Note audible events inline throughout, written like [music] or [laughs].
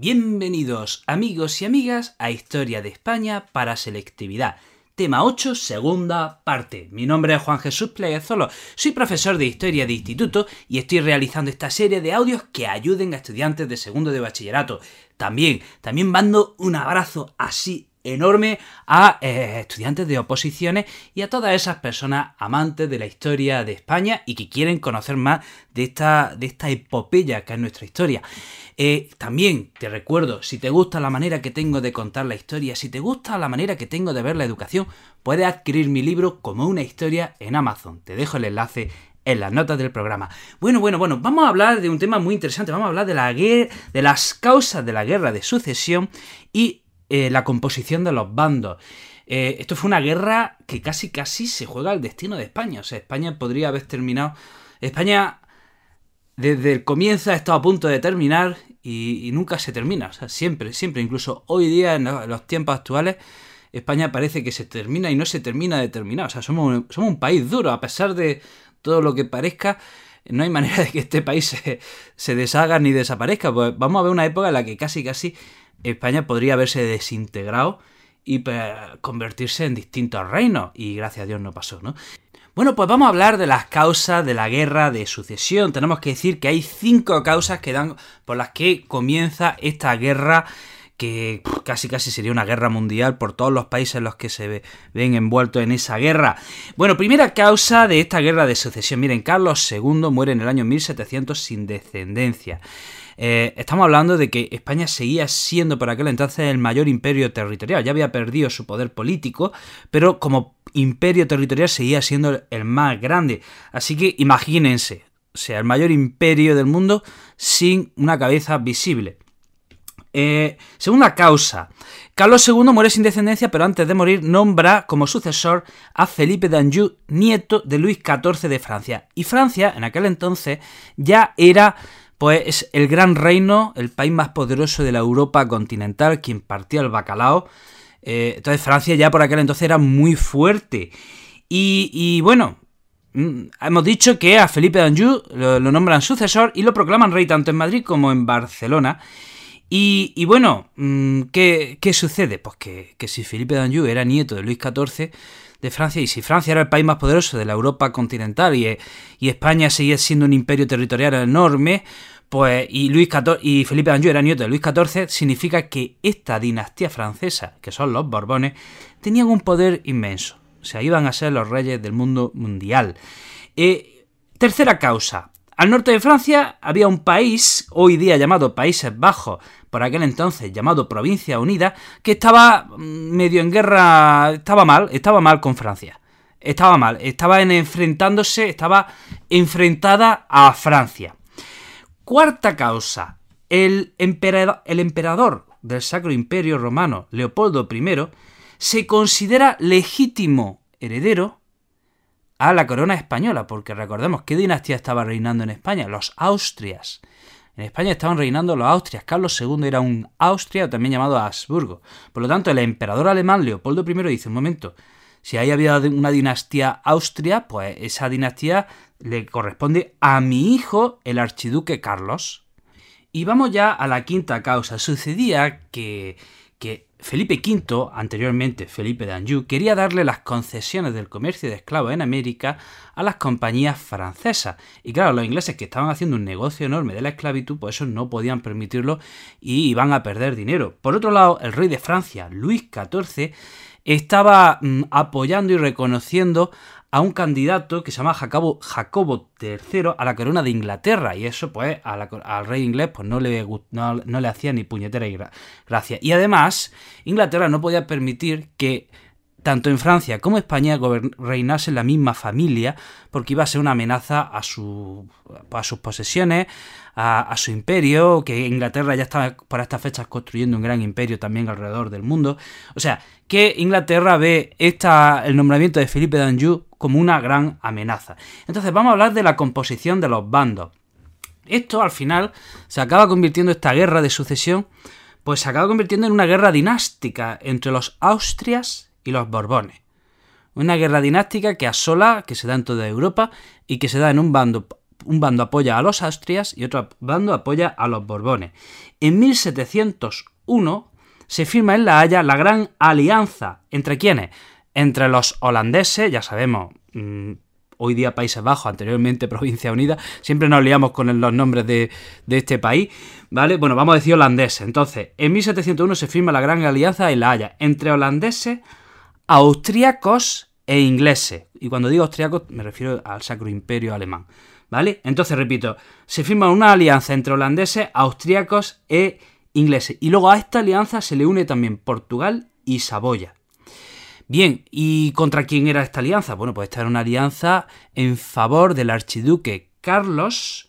Bienvenidos amigos y amigas a Historia de España para Selectividad. Tema 8, segunda parte. Mi nombre es Juan Jesús Pleguezolo, soy profesor de Historia de Instituto y estoy realizando esta serie de audios que ayuden a estudiantes de segundo de bachillerato. También, también mando un abrazo así enorme a eh, estudiantes de oposiciones y a todas esas personas amantes de la historia de España y que quieren conocer más de esta, de esta epopeya que es nuestra historia. Eh, también te recuerdo, si te gusta la manera que tengo de contar la historia, si te gusta la manera que tengo de ver la educación, puedes adquirir mi libro como una historia en Amazon. Te dejo el enlace en las notas del programa. Bueno, bueno, bueno, vamos a hablar de un tema muy interesante. Vamos a hablar de la guerra, de las causas de la guerra de sucesión y eh, la composición de los bandos. Eh, esto fue una guerra que casi casi se juega al destino de España. O sea, España podría haber terminado. España desde el comienzo ha estado a punto de terminar y, nunca se termina. O sea, siempre, siempre, incluso hoy día, en los tiempos actuales, España parece que se termina y no se termina de terminar. O sea, somos, somos un país duro, a pesar de todo lo que parezca. No hay manera de que este país se, se deshaga ni desaparezca. Pues vamos a ver una época en la que casi casi España podría haberse desintegrado y pues, convertirse en distintos reinos, y gracias a Dios no pasó, ¿no? Bueno, pues vamos a hablar de las causas de la guerra de sucesión. Tenemos que decir que hay cinco causas que dan por las que comienza esta guerra que casi casi sería una guerra mundial por todos los países en los que se ven envueltos en esa guerra. Bueno, primera causa de esta guerra de sucesión. Miren, Carlos II muere en el año 1700 sin descendencia. Eh, estamos hablando de que España seguía siendo por aquel entonces el mayor imperio territorial. Ya había perdido su poder político, pero como imperio territorial seguía siendo el más grande. Así que imagínense, o sea, el mayor imperio del mundo sin una cabeza visible. Eh, segunda causa. Carlos II muere sin descendencia, pero antes de morir nombra como sucesor a Felipe d'Anjou, nieto de Luis XIV de Francia. Y Francia, en aquel entonces, ya era pues es el gran reino, el país más poderoso de la Europa continental, quien partía el bacalao. Eh, entonces Francia ya por aquel entonces era muy fuerte. Y, bueno, mm, hemos dicho que a Felipe d'Anjou lo, nombran sucesor y lo proclaman rey tanto en Madrid como en Barcelona. Y, bueno, mm, ¿qué, sucede? Pues que, que si Felipe d'Anjou era nieto de Luis XIV, de Francia y si Francia era el país más poderoso de la Europa continental y, España seguía siendo un imperio territorial enorme, pues y Luis XIV y Felipe Anjou era nieto de Luis XIV, significa que esta dinastía francesa, que son los Borbones, tenían un poder inmenso. O sea, iban a ser los reyes del mundo mundial. Eh, tercera causa. Al norte de Francia había un país, hoy día llamado Países Bajos, por aquel entonces llamado Provincia Unida, que estaba mm, medio en guerra, estaba mal, estaba mal con Francia. Estaba mal, estaba en enfrentándose, estaba enfrentada a Francia. Cuarta causa, el emperador, el emperador del Sacro Imperio Romano, Leopoldo I, se considera legítimo heredero a la corona española, porque recordemos qué dinastía estaba reinando en España, los Austrias. En España estaban reinando los Austrias. Carlos II era un Austria, también llamado Habsburgo. Por lo tanto, el emperador alemán Leopoldo I dice, un momento, si ahí había una dinastía Austria, pues esa dinastía le corresponde a mi hijo, el archiduque Carlos. Y vamos ya a la quinta causa. Sucedía que, que Felipe V, anteriormente Felipe d'Anjou, quería darle las concesiones del comercio de esclavos en América a las compañías francesas. Y claro, los ingleses que estaban haciendo un negocio enorme de la esclavitud, pues eso no podían permitirlo y iban a perder dinero. Por otro lado, el rey de Francia, Luis XIV, estaba mm, apoyando y reconociendo a un candidato que se llama Jacobo, Jacobo III a la corona de Inglaterra. Y eso, pues, al rey inglés pues, no, le, no, le hacía ni puñetera y gracia. Y además, Inglaterra no podía permitir que tanto en Francia como España reinase la misma familia, porque iba a ser una amenaza a, su, a sus posesiones, a, su imperio, que Inglaterra ya estaba para estas fechas construyendo un gran imperio también alrededor del mundo. O sea, que Inglaterra ve esta, el nombramiento de Felipe d'Anjou como una gran amenaza. Entonces vamos a hablar de la composición de los bandos. Esto al final se acaba convirtiendo esta guerra de sucesión, pues se acaba convirtiendo en una guerra dinástica entre los Austrias y los Borbones. Una guerra dinástica que asola, que se da en toda Europa y que se da en un bando un bando apoya a los Austrias y otro bando apoya a los Borbones. En 1701 se firma en La Haya la Gran Alianza. ¿Entre quiénes? Entre los holandeses, ya sabemos, mm, hoy día Países Bajos, anteriormente [laughs] Provincia Unida, siempre nos liamos con los nombres de, este país, ¿vale? Bueno, vamos a decir holandeses. Entonces, en 1701 se firma la Gran Alianza en La Haya entre holandeses, austríacos e ingleses. Y cuando digo austríacos me refiero al Sacro Imperio Alemán, ¿vale? Entonces, repito, se firma una alianza entre holandeses, austríacos e ingleses. Y luego a esta alianza se le une también Portugal y Saboya. Bien, ¿y contra quién era esta alianza? Bueno, pues esta era una alianza en favor del archiduque Carlos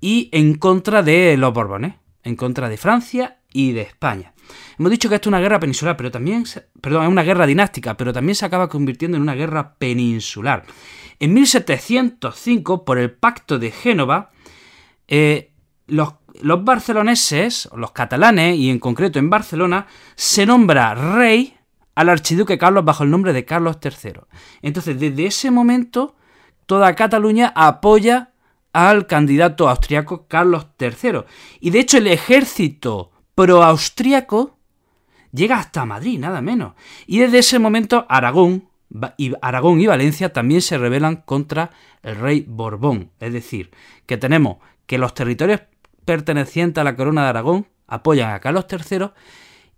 y en contra de los Borbones, en contra de Francia y de España. Hemos dicho que esto es una guerra peninsular, pero también, perdón, es una guerra dinástica, pero también se acaba convirtiendo en una guerra peninsular. En 1705, por el Pacto de Génova, eh, los los barceloneses, los catalanes, y en concreto en Barcelona, se nombra rey al archiduque Carlos bajo el nombre de Carlos III. Entonces, desde ese momento, toda Cataluña apoya al candidato austriaco Carlos III. Y de hecho, el ejército pro-austriaco llega hasta Madrid, nada menos. Y desde ese momento, Aragón y, Aragón y Valencia también se rebelan contra el rey Borbón. Es decir, que tenemos que los territorios pertenecientes a la corona de Aragón apoyan a Carlos III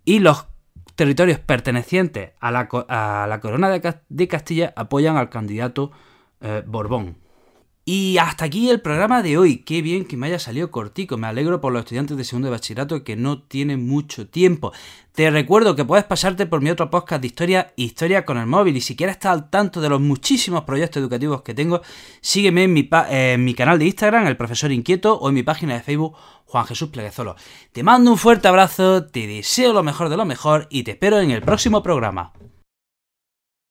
y los territorios pertenecientes a la, corona de, Castilla apoyan al candidato eh, Borbón. Y hasta aquí el programa de hoy. Qué bien que me haya salido cortico. Me alegro por los estudiantes de segundo de bachillerato que no tienen mucho tiempo. Te recuerdo que puedes pasarte por mi otro podcast de historia, Historia con el móvil. Y si quieres estar al tanto de los muchísimos proyectos educativos que tengo, sígueme en mi, en mi canal de Instagram, El Profesor Inquieto, o en mi plegazo de Facebook, Juan Jesús Pleguezolo. Te mando un fuerte abrazo, te deseo lo mejor de lo mejor y te espero en el próximo programa.